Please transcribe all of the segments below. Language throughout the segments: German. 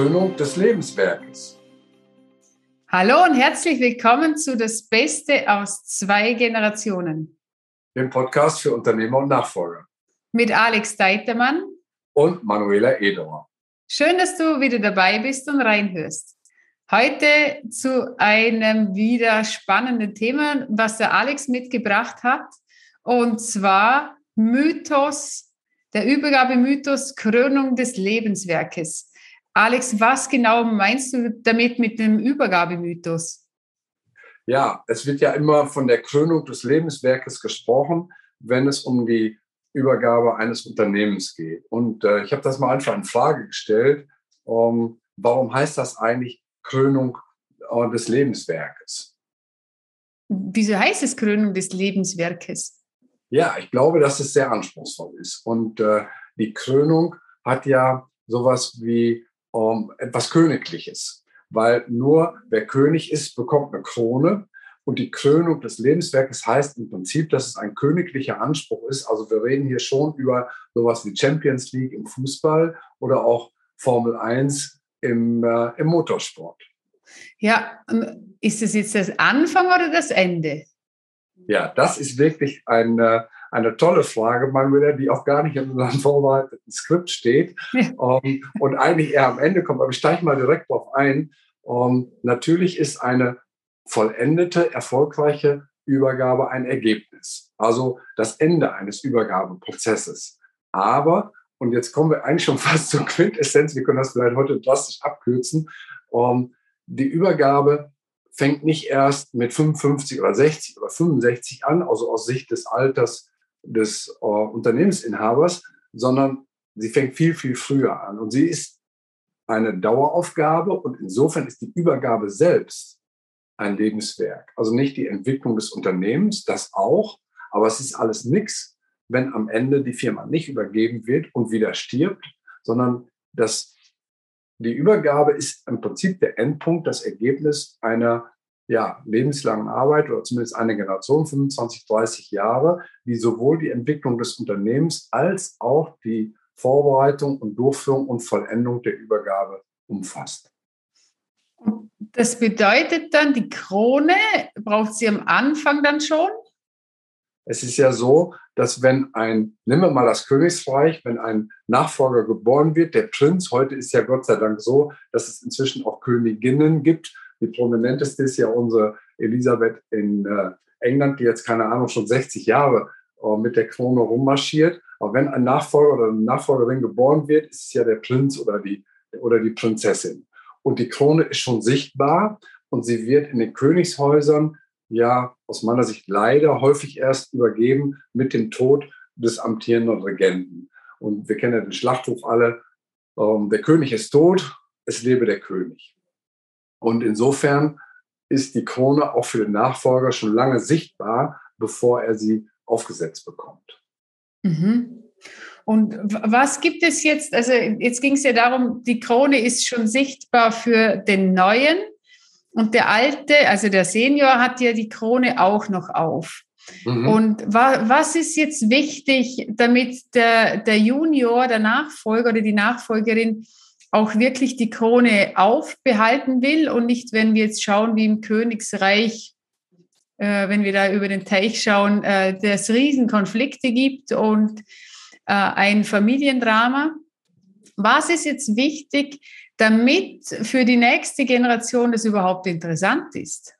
Krönung des Lebenswerkes. Hallo und herzlich willkommen zu Das Beste aus zwei Generationen. Dem Podcast für Unternehmer und Nachfolger. Mit Alex Deitermann und Manuela Ederer. Schön, dass du wieder dabei bist und reinhörst. Heute zu einem wieder spannenden Thema, was der Alex mitgebracht hat, und zwar Mythos, der Übergabemythos Krönung des Lebenswerkes. Alex, was genau meinst du damit mit dem Übergabemythos? Ja, es wird ja immer von der Krönung des Lebenswerkes gesprochen, wenn es um die Übergabe eines Unternehmens geht. Und äh, ich habe das mal einfach in Frage gestellt. Um, warum heißt das eigentlich Krönung äh, des Lebenswerkes? Wieso heißt es Krönung des Lebenswerkes? Ja, ich glaube, dass es sehr anspruchsvoll ist. Und äh, die Krönung hat ja sowas wie ähm, etwas Königliches, weil nur wer König ist, bekommt eine Krone und die Krönung des Lebenswerkes heißt im Prinzip, dass es ein königlicher Anspruch ist. Also wir reden hier schon über sowas wie Champions League im Fußball oder auch Formel 1 im, äh, im Motorsport. Ja, ist es jetzt das Anfang oder das Ende? Ja, das ist wirklich eine, eine tolle Frage, Manuela, die auch gar nicht in unserem vorbereiteten Skript steht um, ähm, und eigentlich eher am Ende kommt. Aber ich steige mal direkt darauf ein. Um, ähm, natürlich ist eine vollendete, erfolgreiche Übergabe ein Ergebnis, also das Ende eines Übergabeprozesses. Aber, und jetzt kommen wir eigentlich schon fast zur Quintessenz, wir können das vielleicht heute drastisch abkürzen, um, die Übergabe fängt nicht erst mit 55 oder 60 oder 65 an, also aus Sicht des Alters des äh, Unternehmensinhabers, sondern sie fängt viel, viel früher an. Und sie ist eine Daueraufgabe und insofern ist die Übergabe selbst ein Lebenswerk. Also nicht die Entwicklung des Unternehmens, das auch, aber es ist alles nichts, wenn am Ende die Firma nicht übergeben wird und wieder stirbt, sondern das, die Übergabe ist im Prinzip der Endpunkt, das Ergebnis einer ja, lebenslangen Arbeit oder zumindest eine Generation, 25, 30 Jahre, die sowohl die Entwicklung des Unternehmens als auch die Vorbereitung und Durchführung und Vollendung der Übergabe umfasst. Das bedeutet dann, die Krone braucht sie am Anfang dann schon? Es ist ja so, dass wenn ein, nehmen wir mal das Königsreich, wenn ein Nachfolger geboren wird, der Prinz, heute ist ja Gott sei Dank so, dass es inzwischen auch Königinnen gibt. Die prominenteste ist ja unsere Elisabeth in äh, England, die jetzt keine Ahnung schon 60 Jahre äh, mit der Krone rummarschiert. Aber wenn ein Nachfolger oder eine Nachfolgerin geboren wird, ist es ja der Prinz oder die, oder die Prinzessin und die Krone ist schon sichtbar und sie wird in den Königshäusern ja aus meiner Sicht leider häufig erst übergeben mit dem Tod des amtierenden Regenten. Und wir kennen ja den Schlachtruf alle, ähm, der König ist tot, es lebe der König. Und insofern ist die Krone auch für den Nachfolger schon lange sichtbar, bevor er sie aufgesetzt bekommt. Mhm. Und was gibt es jetzt? Also jetzt ging es ja darum, die Krone ist schon sichtbar für den Neuen und der Alte, also der Senior, hat ja die Krone auch noch auf. Mhm. Und wa was ist jetzt wichtig, damit der, der Junior, der Nachfolger oder die Nachfolgerin auch wirklich die Krone aufbehalten will und nicht, wenn wir jetzt schauen, wie im Königsreich, äh, wenn wir da über den Teich schauen, äh, es Riesenkonflikte gibt und äh, ein Familiendrama. Was ist jetzt wichtig, damit für die nächste Generation das überhaupt interessant ist?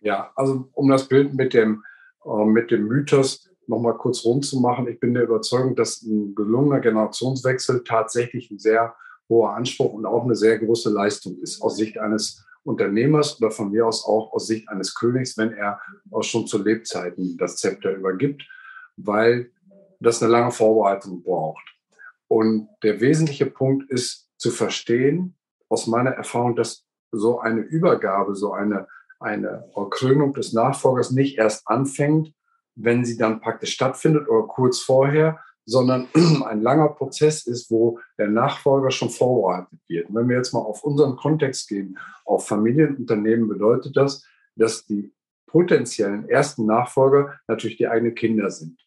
Ja, also um das Bild mit dem, äh, mit dem Mythos nochmal kurz rund zu machen, ich bin der Überzeugung, dass ein gelungener Generationswechsel tatsächlich ein sehr hoher Anspruch und auch eine sehr große Leistung ist aus Sicht eines Unternehmers oder von mir aus auch aus Sicht eines Königs, wenn er auch schon zu Lebzeiten das Zepter übergibt, weil das eine lange Vorbereitung braucht. Und der wesentliche Punkt ist zu verstehen, aus meiner Erfahrung, dass so eine Übergabe, so eine, eine Krönung des Nachfolgers nicht erst anfängt, wenn sie dann praktisch stattfindet oder kurz vorher, sondern ein langer Prozess ist, wo der Nachfolger schon vorbereitet wird. Und wenn wir jetzt mal auf unseren Kontext gehen, auf Familienunternehmen bedeutet das, dass die potenziellen ersten Nachfolger natürlich die eigenen Kinder sind.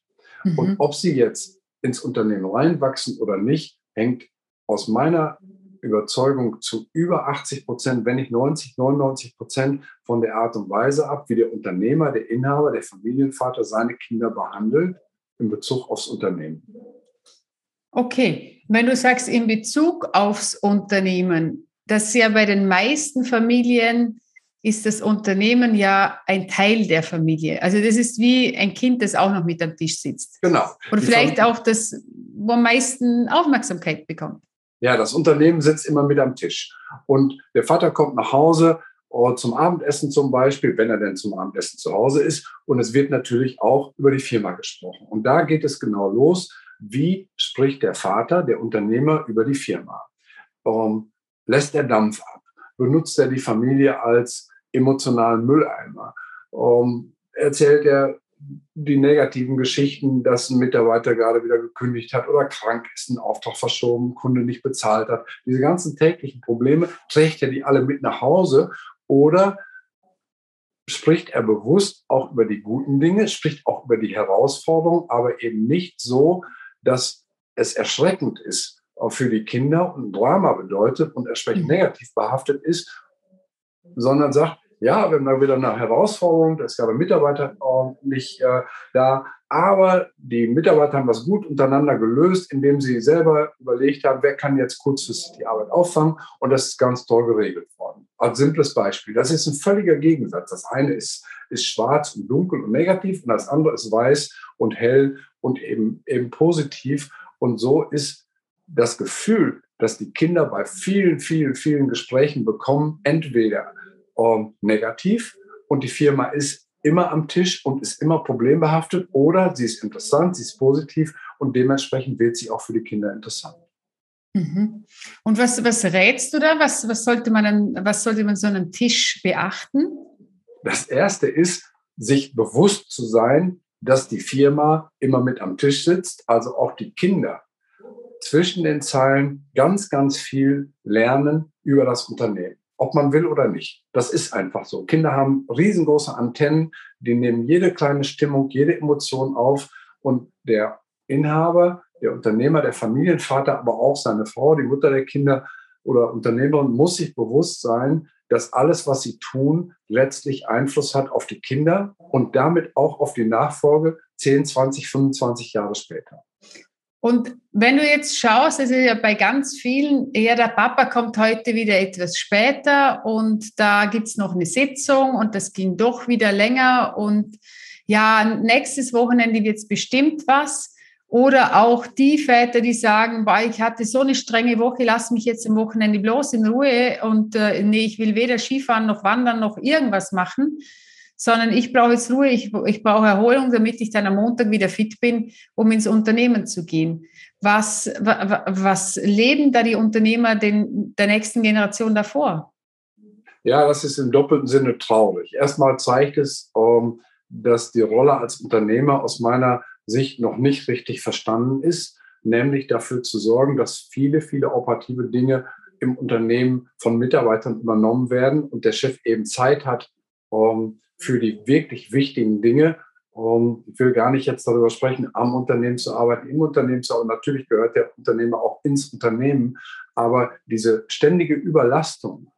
Mhm. Und ob sie jetzt ins Unternehmen reinwachsen oder nicht, hängt aus meiner Überzeugung zu über 80 Prozent, wenn nicht 90, 99 Prozent von der Art und Weise ab, wie der Unternehmer, der Inhaber, der Familienvater seine Kinder behandelt in Bezug aufs Unternehmen. Okay, wenn du sagst in Bezug aufs Unternehmen, das ja bei den meisten Familien ist das Unternehmen ja ein Teil der Familie. Also das ist wie ein Kind, das auch noch mit am Tisch sitzt. Genau. Und vielleicht auch das, wo am meisten Aufmerksamkeit bekommt. Ja, das Unternehmen sitzt immer mit am Tisch. Und der Vater kommt nach Hause zum Abendessen zum Beispiel, wenn er denn zum Abendessen zu Hause ist. Und es wird natürlich auch über die Firma gesprochen. Und da geht es genau los. Wie spricht der Vater, der Unternehmer, über die Firma? Ähm, lässt er Dampf ab? Benutzt er die Familie als emotionalen Mülleimer? Ähm, erzählt er die negativen Geschichten, dass ein Mitarbeiter gerade wieder gekündigt hat oder krank ist, ein Auftrag verschoben, Kunde nicht bezahlt hat. Diese ganzen täglichen Probleme trägt er die alle mit nach Hause oder spricht er bewusst auch über die guten Dinge, spricht auch über die Herausforderungen, aber eben nicht so, dass es erschreckend ist für die Kinder und Drama bedeutet und entsprechend mhm. negativ behaftet ist, sondern sagt, ja, wir haben da wieder eine Herausforderung, da ist gerade ein Mitarbeiter nicht äh, da, aber die Mitarbeiter haben das gut untereinander gelöst, indem sie selber überlegt haben, wer kann jetzt kurzfristig die Arbeit auffangen und das ist ganz toll geregelt worden. Als simples Beispiel. Das ist ein völliger Gegensatz. Das eine ist, ist schwarz und dunkel und negativ und das andere ist weiß und hell und eben, eben positiv. Und so ist das Gefühl, dass die Kinder bei vielen, vielen, vielen Gesprächen bekommen, entweder ähm, negativ und die Firma ist immer am Tisch und ist immer problembehaftet oder sie ist interessant, sie ist positiv und dementsprechend wird sie auch für die Kinder interessant. Mhm. Und was, was rätst du da? Was, was, sollte man an, was sollte man so einem Tisch beachten? Das erste ist, sich bewusst zu sein, dass die Firma immer mit am Tisch sitzt, also auch die Kinder zwischen den Zeilen ganz, ganz viel lernen über das Unternehmen ob man will oder nicht. Das ist einfach so. Kinder haben riesengroße Antennen, die nehmen jede kleine Stimmung, jede Emotion auf und der Inhaber, der Unternehmer, der Familienvater, aber auch seine Frau, die Mutter der Kinder oder Unternehmerin muss sich bewusst sein, dass alles, was sie tun, letztlich Einfluss hat auf die Kinder und damit auch auf die Nachfolge 10, 20, 25 Jahre später. Und wenn du jetzt schaust, also ja bei ganz vielen, ja, der Papa kommt heute wieder etwas später und da gibt es noch eine Sitzung und das ging doch wieder länger und ja, nächstes Wochenende wird es bestimmt was. Oder auch die Väter, die sagen, boah, ich hatte so eine strenge Woche, lass mich jetzt am Wochenende bloß in Ruhe und äh, nee, ich will weder Skifahren noch wandern noch irgendwas machen sondern ich brauche jetzt Ruhe, ich, ich brauche Erholung, damit ich dann am Montag wieder fit bin, um ins Unternehmen zu gehen. Was, was leben da die Unternehmer den, der nächsten Generation davor? Ja, das ist im doppelten Sinne traurig. Erstmal zeigt es, ähm, dass die Rolle als Unternehmer aus meiner Sicht noch nicht richtig verstanden ist, nämlich dafür zu sorgen, dass viele, viele operative Dinge im Unternehmen von Mitarbeitern übernommen werden und der Chef eben Zeit hat, ähm, für die wirklich wichtigen Dinge. Um, ich will gar nicht jetzt darüber sprechen, am Unternehmen zu arbeiten, im Unternehmen zu arbeiten. Natürlich gehört der Unternehmer auch ins Unternehmen, aber diese ständige Überlastung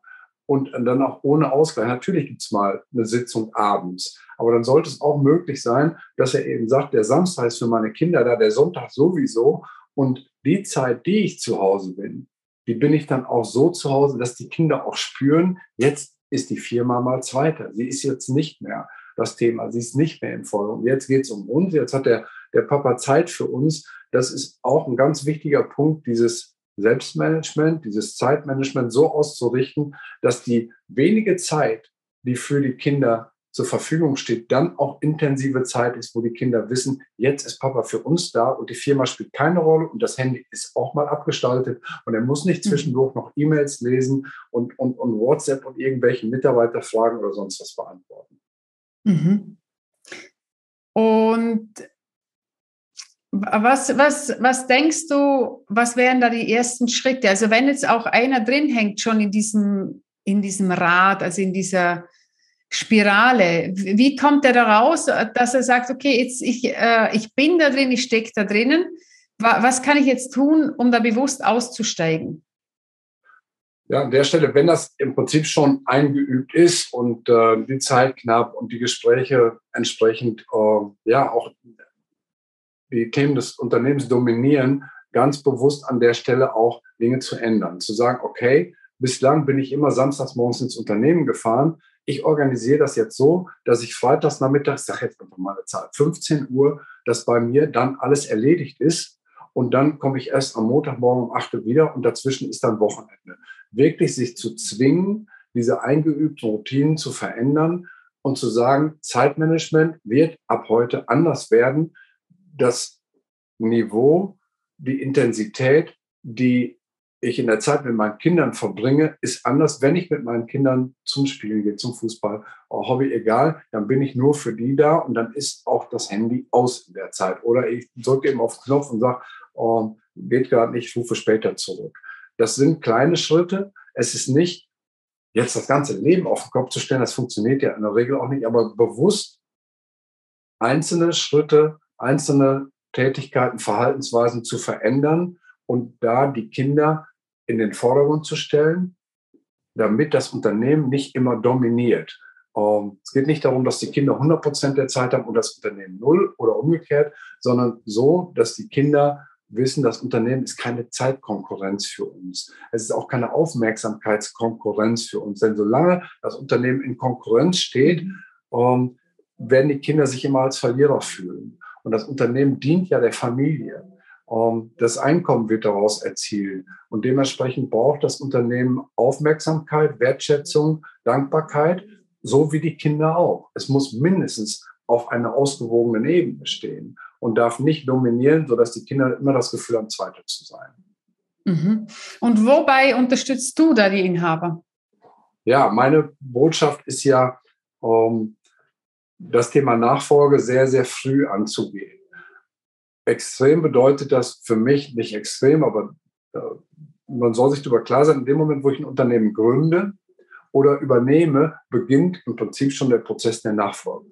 und dann auch ohne Ausgleich. Natürlich gibt es mal eine Sitzung abends, aber dann sollte es auch möglich sein, dass er eben sagt, der Samstag ist für meine Kinder da, der Sonntag sowieso und die Zeit, die ich zu Hause bin, die bin ich dann auch so zu Hause, dass die Kinder auch spüren, jetzt ist die Firma mal Zweiter. Sie ist jetzt nicht mehr das Thema, sie ist nicht mehr im Vordergrund. Jetzt geht es um uns, jetzt hat der, der Papa Zeit für uns. Das ist auch ein ganz wichtiger Punkt, dieses Selbstmanagement, dieses Zeitmanagement so auszurichten, dass die wenige Zeit, die für die Kinder zur Verfügung steht, dann auch intensive Zeit ist, wo die Kinder wissen, jetzt ist Papa für uns da und die Firma spielt keine Rolle und das Handy ist auch mal abgestaltet und er muss nicht mhm. zwischendurch noch E-Mails lesen und, und, und WhatsApp und irgendwelche Mitarbeiterfragen oder sonst was beantworten. Mhm. Und was, was, was denkst du, was wären da die ersten Schritte? Also wenn jetzt auch einer drin hängt, schon in diesem, in diesem Rad, also in dieser Spirale. Wie kommt er da raus, dass er sagt, okay, jetzt ich, äh, ich bin da drin, ich stecke da drinnen. Was kann ich jetzt tun, um da bewusst auszusteigen? Ja, an der Stelle, wenn das im Prinzip schon eingeübt ist und äh, die Zeit knapp und die Gespräche entsprechend äh, ja auch die Themen des Unternehmens dominieren, ganz bewusst an der Stelle auch Dinge zu ändern. Zu sagen, okay, bislang bin ich immer samstags morgens ins Unternehmen gefahren. Ich organisiere das jetzt so, dass ich freitags nachmittags, sage jetzt einfach mal eine Zahl, 15 Uhr, dass bei mir dann alles erledigt ist. Und dann komme ich erst am Montagmorgen um 8 Uhr wieder und dazwischen ist dann Wochenende wirklich sich zu zwingen, diese eingeübten Routinen zu verändern und zu sagen, Zeitmanagement wird ab heute anders werden. Das Niveau, die Intensität, die ich in der Zeit mit meinen Kindern verbringe, ist anders, wenn ich mit meinen Kindern zum Spielen gehe, zum Fußball, Hobby, egal, dann bin ich nur für die da und dann ist auch das Handy aus in der Zeit. Oder ich drücke eben auf den Knopf und sage, oh, geht gerade nicht, ich rufe später zurück. Das sind kleine Schritte. Es ist nicht, jetzt das ganze Leben auf den Kopf zu stellen, das funktioniert ja in der Regel auch nicht, aber bewusst einzelne Schritte, einzelne Tätigkeiten, Verhaltensweisen zu verändern und da die Kinder in den Vordergrund zu stellen, damit das Unternehmen nicht immer dominiert. Ähm, es geht nicht darum, dass die Kinder 100 Prozent der Zeit haben und das Unternehmen null oder umgekehrt, sondern so, dass die Kinder wissen, das Unternehmen ist keine Zeitkonkurrenz für uns. Es ist auch keine Aufmerksamkeitskonkurrenz für uns. Denn solange das Unternehmen in Konkurrenz steht, ähm, werden die Kinder sich immer als Verlierer fühlen. Und das Unternehmen dient ja der Familie. Ähm, das Einkommen wird daraus erzielt. Und dementsprechend braucht das Unternehmen Aufmerksamkeit, Wertschätzung, Dankbarkeit, so wie die Kinder auch. Es muss mindestens auf einer ausgewogenen Ebene stehen und darf nicht dominieren, sodass die Kinder immer das Gefühl haben, Zweite zu sein. Mhm. Und wobei unterstützt du da die Inhaber? Ja, meine Botschaft ist ja, ähm, das Thema Nachfolge sehr, sehr früh anzugehen. Extrem bedeutet das für mich, nicht extrem, aber äh, man soll sich darüber klar sein, in dem Moment, wo ich ein Unternehmen gründe oder übernehme, beginnt im Prinzip schon der Prozess der Nachfolge.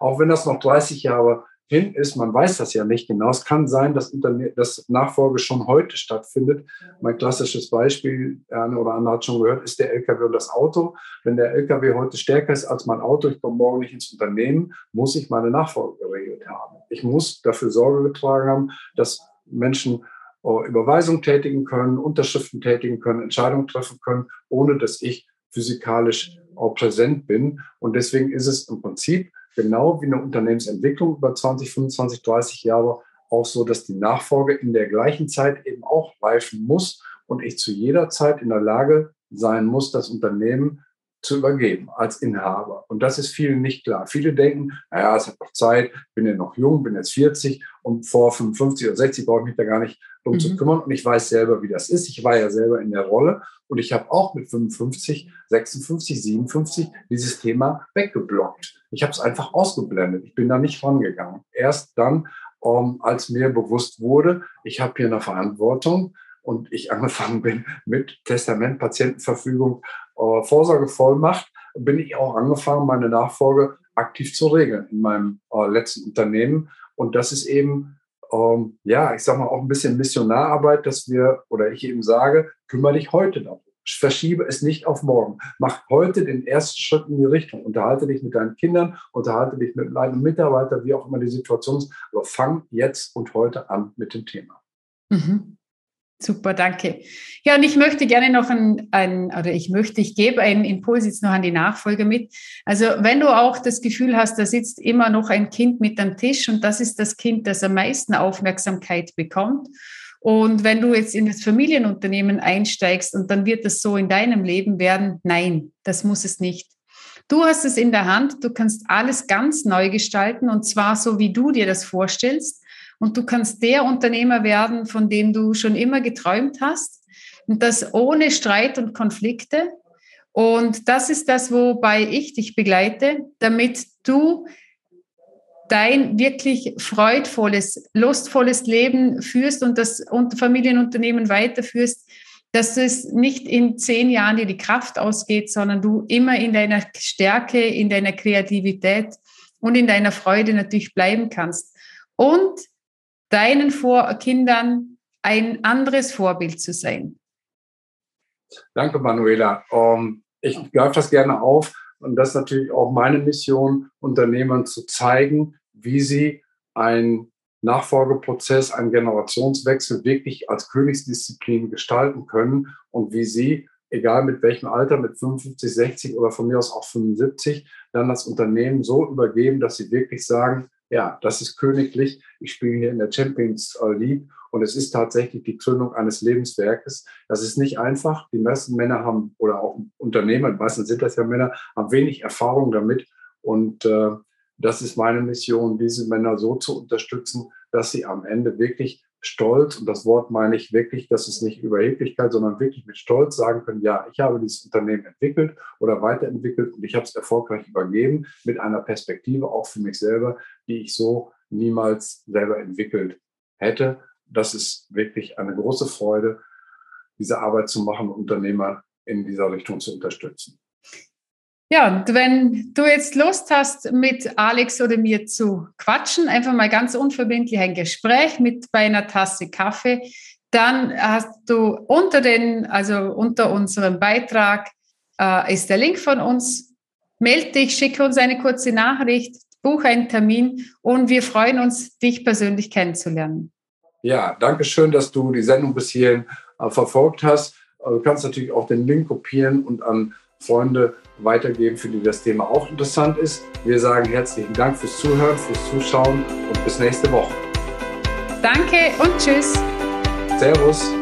Auch wenn das noch 30 Jahre hin ist, man weiß das ja nicht genau. Es kann sein, dass, Interne dass Nachfolge schon heute stattfindet. Mein klassisches Beispiel, eine oder andere hat schon gehört, ist der LKW und das Auto. Wenn der LKW heute stärker ist als mein Auto, ich komme morgen nicht ins Unternehmen, muss ich meine Nachfolge geregelt haben. Ich muss dafür Sorge getragen haben, dass Menschen äh, Überweisungen tätigen können, Unterschriften tätigen können, Entscheidungen treffen können, ohne dass ich physikalisch auch präsent bin. Und deswegen ist es im Prinzip genau wie eine Unternehmensentwicklung über 20, 25, 30 Jahre auch so, dass die Nachfolge in der gleichen Zeit eben auch reifen muss und ich zu jeder Zeit in der Lage sein muss, das Unternehmen zu übergeben als Inhaber. Und das ist vielen nicht klar. Viele denken, naja, es hat noch Zeit, bin ja noch jung, bin jetzt 40 und vor 55 oder 60 brauche ich mich da gar nicht drum mhm. zu kümmern. Und ich weiß selber, wie das ist. Ich war ja selber in der Rolle und ich habe auch mit 55, 56, 57 dieses Thema weggeblockt. Ich habe es einfach ausgeblendet. Ich bin da nicht rangegangen. Erst dann, um, ähm, als mir bewusst wurde, ich habe hier eine Verantwortung und ich angefangen bin mit Testament, Patientenverfügung, äh, Vorsorgevollmacht, bin ich auch angefangen, meine Nachfolge aktiv zu regeln in meinem äh, letzten Unternehmen. Und das ist eben, ähm, ja, ich sage mal auch ein bisschen Missionararbeit, dass wir, oder ich eben sage, kümmere dich heute darum. Verschiebe es nicht auf morgen. Mach heute den ersten Schritt in die Richtung. Unterhalte dich mit deinen Kindern, unterhalte dich mit deinen Mitarbeitern, wie auch immer die Situation ist. Aber fang jetzt und heute an mit dem Thema. Mhm. Super, danke. Ja, und ich möchte gerne noch ein, ein, oder ich möchte, ich gebe einen Impuls jetzt noch an die Nachfolge mit. Also wenn du auch das Gefühl hast, da sitzt immer noch ein Kind mit am Tisch und das ist das Kind, das am meisten Aufmerksamkeit bekommt. Und wenn du jetzt in das Familienunternehmen einsteigst und dann wird das so in deinem Leben werden, nein, das muss es nicht. Du hast es in der Hand, du kannst alles ganz neu gestalten und zwar so, wie du dir das vorstellst und du kannst der Unternehmer werden, von dem du schon immer geträumt hast und das ohne Streit und Konflikte. Und das ist das, wobei ich dich begleite, damit du dein wirklich freudvolles, lustvolles Leben führst und das Familienunternehmen weiterführst, dass es nicht in zehn Jahren dir die Kraft ausgeht, sondern du immer in deiner Stärke, in deiner Kreativität und in deiner Freude natürlich bleiben kannst. Und deinen Vor Kindern ein anderes Vorbild zu sein. Danke, Manuela. Ähm, ich greife das gerne auf. Und das ist natürlich auch meine Mission, Unternehmern zu zeigen, wie sie einen Nachfolgeprozess, einen Generationswechsel wirklich als Königsdisziplin gestalten können und wie sie, egal mit welchem Alter, mit 55, 60 oder von mir aus auch 75, dann das Unternehmen so übergeben, dass sie wirklich sagen, ja, das ist königlich. Ich spiele hier in der Champions League und es ist tatsächlich die Gründung eines Lebenswerkes. Das ist nicht einfach. Die meisten Männer haben, oder auch Unternehmer, meistens sind das ja Männer, haben wenig Erfahrung damit. Und äh, das ist meine Mission, diese Männer so zu unterstützen, dass sie am Ende wirklich stolz, und das Wort meine ich wirklich, das ist nicht Überheblichkeit, sondern wirklich mit Stolz sagen können, ja, ich habe dieses Unternehmen entwickelt oder weiterentwickelt und ich habe es erfolgreich übergeben mit einer Perspektive auch für mich selber, die ich so niemals selber entwickelt hätte. Das ist wirklich eine große Freude, diese Arbeit zu machen, Unternehmer in dieser Richtung zu unterstützen. Ja, und wenn du jetzt Lust hast, mit Alex oder mir zu quatschen, einfach mal ganz unverbindlich ein Gespräch mit bei einer Tasse Kaffee, dann hast du unter den, also unter unserem Beitrag äh, ist der Link von uns. Meld dich, schicke uns eine kurze Nachricht, buche einen Termin und wir freuen uns, dich persönlich kennenzulernen. Ja, danke schön, dass du die Sendung bis hierhin äh, verfolgt hast. Äh, du kannst natürlich auch den Link kopieren und an Freunde weitergeben, für die das Thema auch interessant ist. Wir sagen herzlichen Dank fürs Zuhören, fürs Zuschauen und bis nächste Woche. Danke und tschüss. Servus.